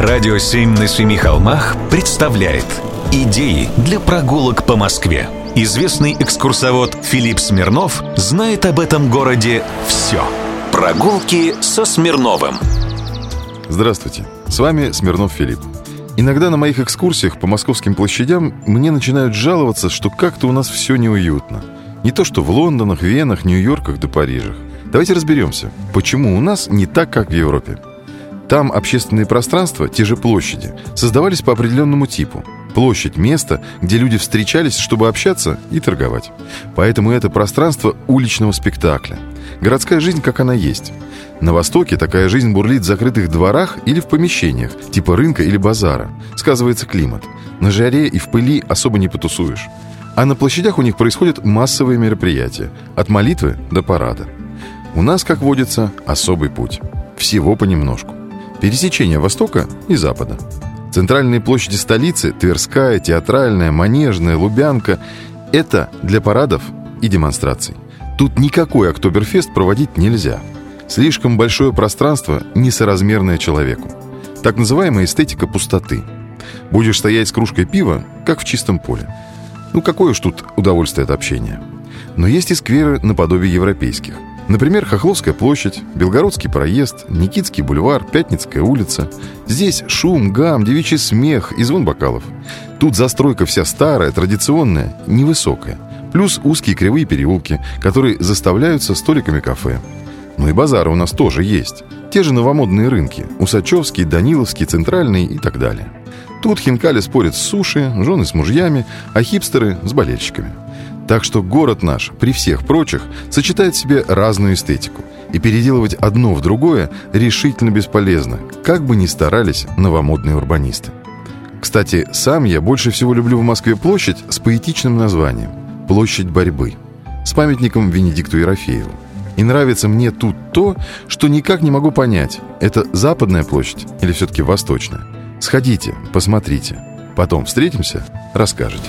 Радио «Семь на семи холмах» представляет Идеи для прогулок по Москве. Известный экскурсовод Филипп Смирнов знает об этом городе все. Прогулки со Смирновым. Здравствуйте, с вами Смирнов Филипп. Иногда на моих экскурсиях по московским площадям мне начинают жаловаться, что как-то у нас все неуютно. Не то что в Лондонах, Венах, Нью-Йорках да Парижах. Давайте разберемся, почему у нас не так, как в Европе. Там общественные пространства, те же площади, создавались по определенному типу. Площадь – место, где люди встречались, чтобы общаться и торговать. Поэтому это пространство уличного спектакля. Городская жизнь, как она есть. На Востоке такая жизнь бурлит в закрытых дворах или в помещениях, типа рынка или базара. Сказывается климат. На жаре и в пыли особо не потусуешь. А на площадях у них происходят массовые мероприятия. От молитвы до парада. У нас, как водится, особый путь. Всего понемножку. Пересечение Востока и Запада. Центральные площади столицы – Тверская, Театральная, Манежная, Лубянка – это для парадов и демонстраций. Тут никакой Октоберфест проводить нельзя. Слишком большое пространство, несоразмерное человеку. Так называемая эстетика пустоты. Будешь стоять с кружкой пива, как в чистом поле. Ну, какое уж тут удовольствие от общения. Но есть и скверы наподобие европейских – Например, Хохловская площадь, Белгородский проезд, Никитский бульвар, Пятницкая улица. Здесь шум, гам, девичий смех и звон бокалов. Тут застройка вся старая, традиционная, невысокая. Плюс узкие кривые переулки, которые заставляются столиками кафе. Ну и базары у нас тоже есть. Те же новомодные рынки – Усачевский, Даниловский, Центральный и так далее. Тут хинкали спорят с суши, жены с мужьями, а хипстеры – с болельщиками – так что город наш, при всех прочих, сочетает в себе разную эстетику. И переделывать одно в другое решительно бесполезно, как бы ни старались новомодные урбанисты. Кстати, сам я больше всего люблю в Москве площадь с поэтичным названием «Площадь борьбы» с памятником Венедикту Ерофееву. И нравится мне тут то, что никак не могу понять, это западная площадь или все-таки восточная. Сходите, посмотрите. Потом встретимся, расскажете.